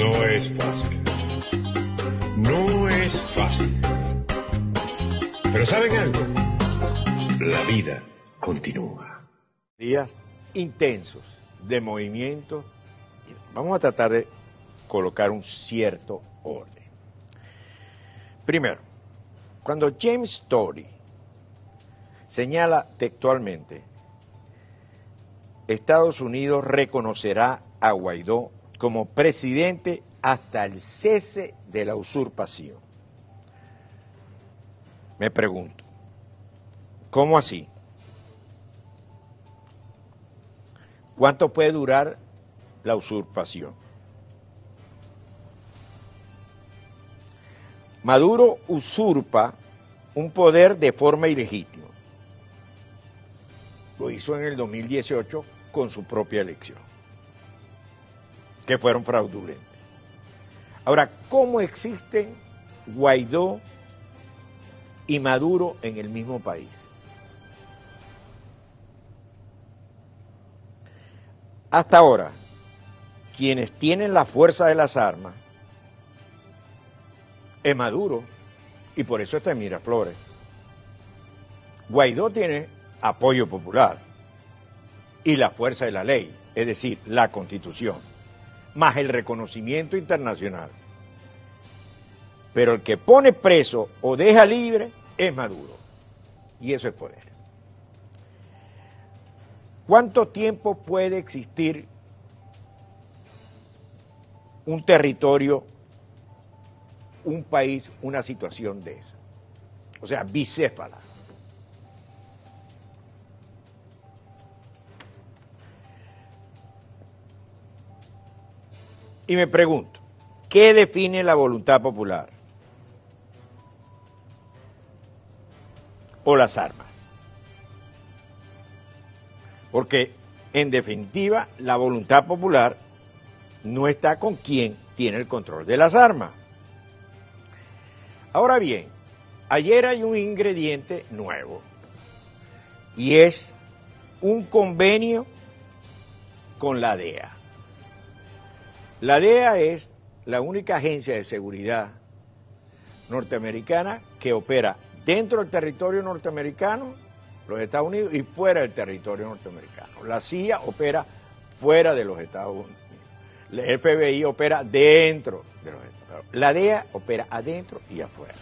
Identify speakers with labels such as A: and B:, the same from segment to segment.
A: No es fácil. No es fácil. Pero ¿saben algo? La vida continúa.
B: Días intensos de movimiento. Vamos a tratar de colocar un cierto orden. Primero, cuando James Story señala textualmente, Estados Unidos reconocerá a Guaidó como presidente hasta el cese de la usurpación. Me pregunto, ¿cómo así? ¿Cuánto puede durar la usurpación? Maduro usurpa un poder de forma ilegítima. Lo hizo en el 2018 con su propia elección, que fueron fraudulentas. Ahora, ¿cómo existen Guaidó y Maduro en el mismo país? Hasta ahora, quienes tienen la fuerza de las armas es Maduro y por eso está en Miraflores. Guaidó tiene apoyo popular y la fuerza de la ley, es decir, la constitución, más el reconocimiento internacional. Pero el que pone preso o deja libre es Maduro. Y eso es poder. ¿Cuánto tiempo puede existir un territorio, un país, una situación de esa? O sea, bicéfala. Y me pregunto, ¿qué define la voluntad popular? ¿O las armas? Porque, en definitiva, la voluntad popular no está con quien tiene el control de las armas. Ahora bien, ayer hay un ingrediente nuevo y es un convenio con la DEA. La DEA es la única agencia de seguridad norteamericana que opera dentro del territorio norteamericano, los Estados Unidos, y fuera del territorio norteamericano. La CIA opera fuera de los Estados Unidos. El FBI opera dentro de los Estados Unidos. La DEA opera adentro y afuera.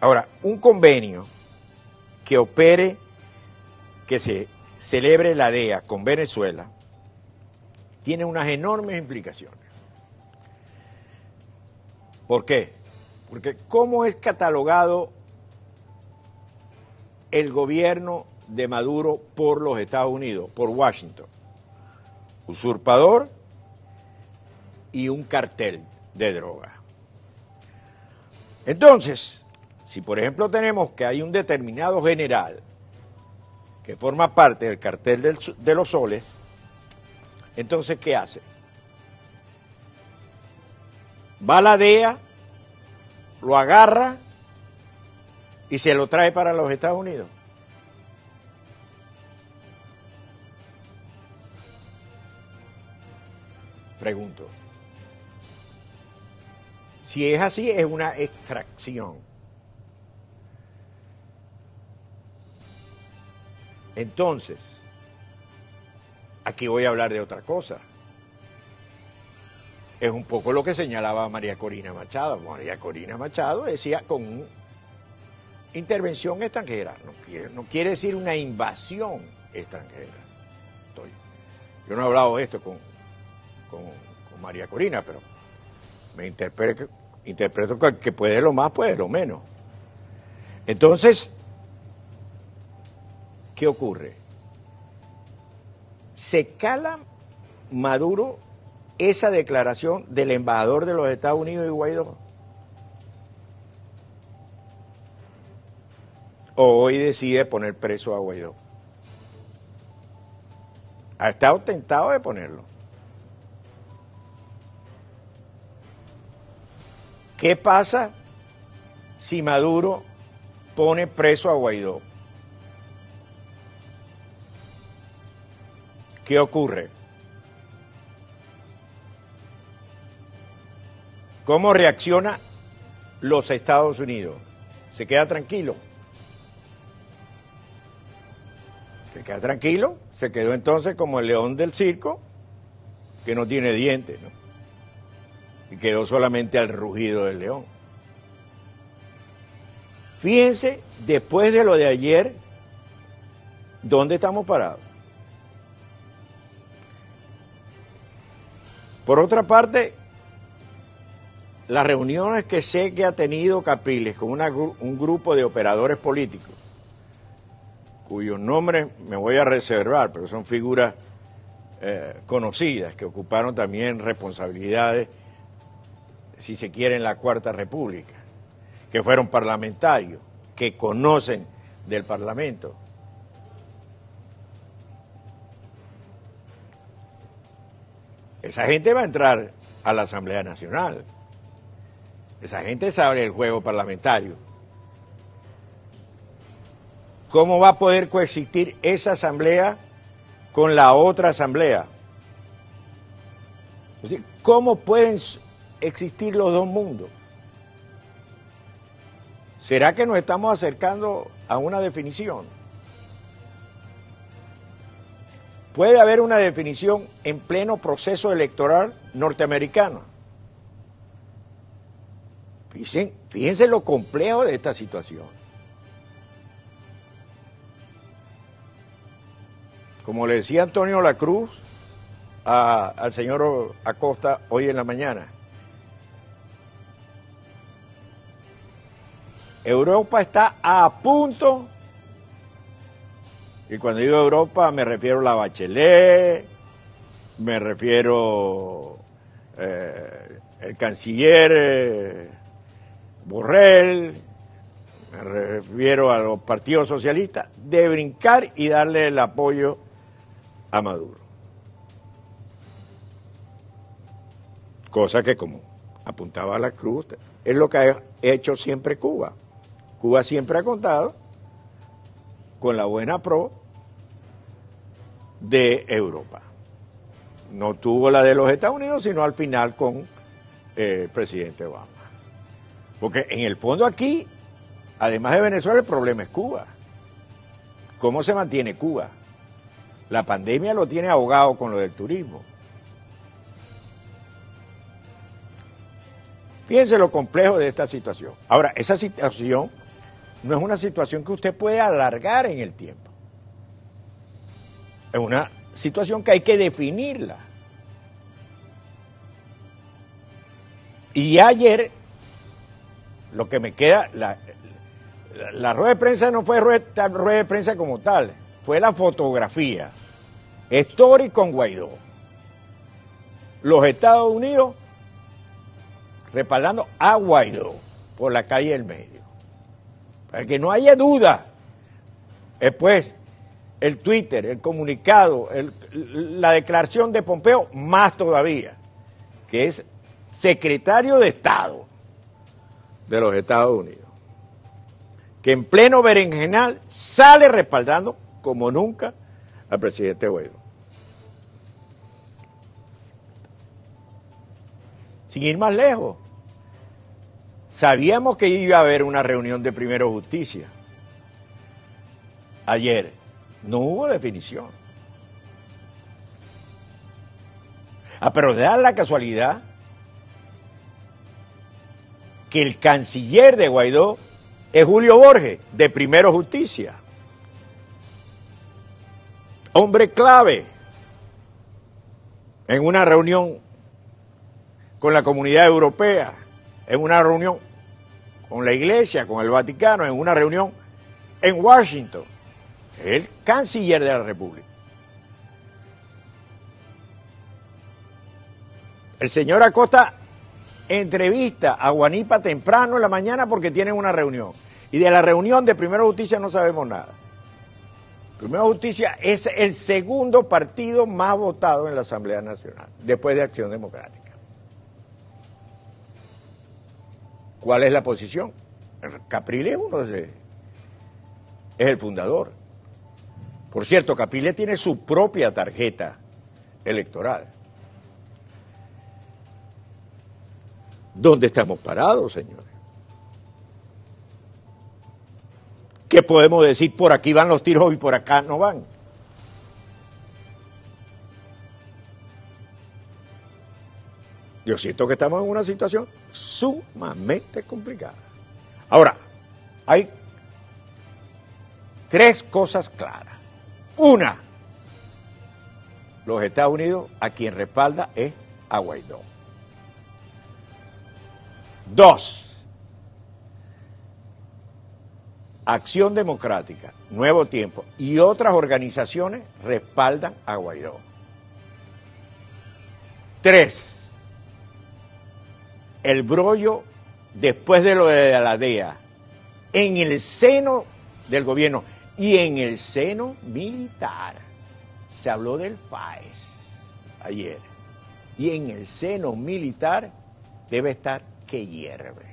B: Ahora, un convenio que opere, que se celebre la DEA con Venezuela, tiene unas enormes implicaciones. ¿Por qué? Porque ¿cómo es catalogado el gobierno de Maduro por los Estados Unidos, por Washington? Usurpador y un cartel de droga. Entonces, si por ejemplo tenemos que hay un determinado general que forma parte del cartel de los soles, entonces, ¿qué hace? Va a la DEA, lo agarra y se lo trae para los Estados Unidos. Pregunto. Si es así, es una extracción. Entonces, Aquí voy a hablar de otra cosa. Es un poco lo que señalaba María Corina Machado. María Corina Machado decía con intervención extranjera. No quiere, decir una invasión extranjera. yo no he hablado esto con, con, María Corina, pero me interpreto, interpreto que puede lo más, puede lo menos. Entonces, ¿qué ocurre? Se cala Maduro esa declaración del embajador de los Estados Unidos y Guaidó. O hoy decide poner preso a Guaidó. Ha estado tentado de ponerlo. ¿Qué pasa si Maduro pone preso a Guaidó? ¿Qué ocurre? ¿Cómo reacciona los Estados Unidos? ¿Se queda tranquilo? Se queda tranquilo, se quedó entonces como el león del circo, que no tiene dientes, ¿no? Y quedó solamente al rugido del león. Fíjense, después de lo de ayer, ¿dónde estamos parados? Por otra parte, las reuniones que sé que ha tenido Capriles con un grupo de operadores políticos, cuyos nombres me voy a reservar, pero son figuras eh, conocidas que ocuparon también responsabilidades, si se quiere, en la Cuarta República, que fueron parlamentarios, que conocen del Parlamento. Esa gente va a entrar a la Asamblea Nacional. Esa gente sabe el juego parlamentario. ¿Cómo va a poder coexistir esa asamblea con la otra asamblea. ¿cómo pueden existir los dos mundos? ¿Será que nos estamos acercando a una definición? Puede haber una definición en pleno proceso electoral norteamericano. Fíjense, lo complejo de esta situación. Como le decía Antonio La Cruz al señor Acosta hoy en la mañana, Europa está a punto, y cuando digo Europa me refiero a la Bachelet, me refiero eh, el canciller eh, Borrell, me refiero a los partidos socialistas, de brincar y darle el apoyo a Maduro. Cosa que como apuntaba la cruz, es lo que ha hecho siempre Cuba. Cuba siempre ha contado con la buena pro de Europa. No tuvo la de los Estados Unidos, sino al final con eh, el presidente Obama. Porque en el fondo aquí, además de Venezuela, el problema es Cuba. ¿Cómo se mantiene Cuba? La pandemia lo tiene ahogado con lo del turismo. Fíjense lo complejo de esta situación. Ahora, esa situación no es una situación que usted puede alargar en el tiempo. Es una situación que hay que definirla. Y ayer, lo que me queda, la, rueda de prensa no fue rueda, rueda de prensa como tal, fue la fotografía Story con Guaidó. Los Estados Unidos respaldando a Guaidó por la calle del medio. Para que no haya duda. Después, el Twitter, el comunicado, la declaración de Pompeo, más todavía, que es secretario de Estado de los Estados Unidos, que en pleno berenjenal sale respaldando como nunca al presidente Guaidó. Sin ir más lejos, sabíamos que iba a haber una reunión de Primero Justicia. Ayer no hubo definición. Ah, pero da la casualidad que el canciller de Guaidó es Julio Borges, de Primero Justicia. Hombre clave en una reunión con la comunidad europea, en una reunión con la iglesia, con el Vaticano, en una reunión en Washington, el canciller de la República. El señor Acosta entrevista a Guanipa temprano en la mañana porque tienen una reunión. Y de la reunión de Primera Justicia no sabemos nada. Primera Justicia es el segundo partido más votado en la Asamblea Nacional, después de Acción Democrática. ¿Cuál es la posición? Capriles uno es el fundador. Por cierto, Capriles tiene su propia tarjeta electoral. ¿Dónde estamos parados, señores? ¿Qué podemos decir? Por aquí van los tiros y por acá no van. Yo siento que estamos en una situación sumamente complicada. Ahora, hay tres cosas claras. Una, los Estados Unidos a quien respalda es a Guaidó. Dos, Acción Democrática, Nuevo Tiempo y otras organizaciones respaldan a Guaidó. Tres, el brollo después de lo de la DEA en el seno del gobierno y en el seno militar. Se habló del FAES ayer. Y en el seno militar debe estar que hierve.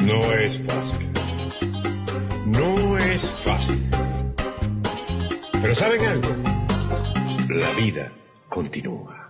A: No es fácil. No es fácil. Pero ¿saben algo? La vida continúa.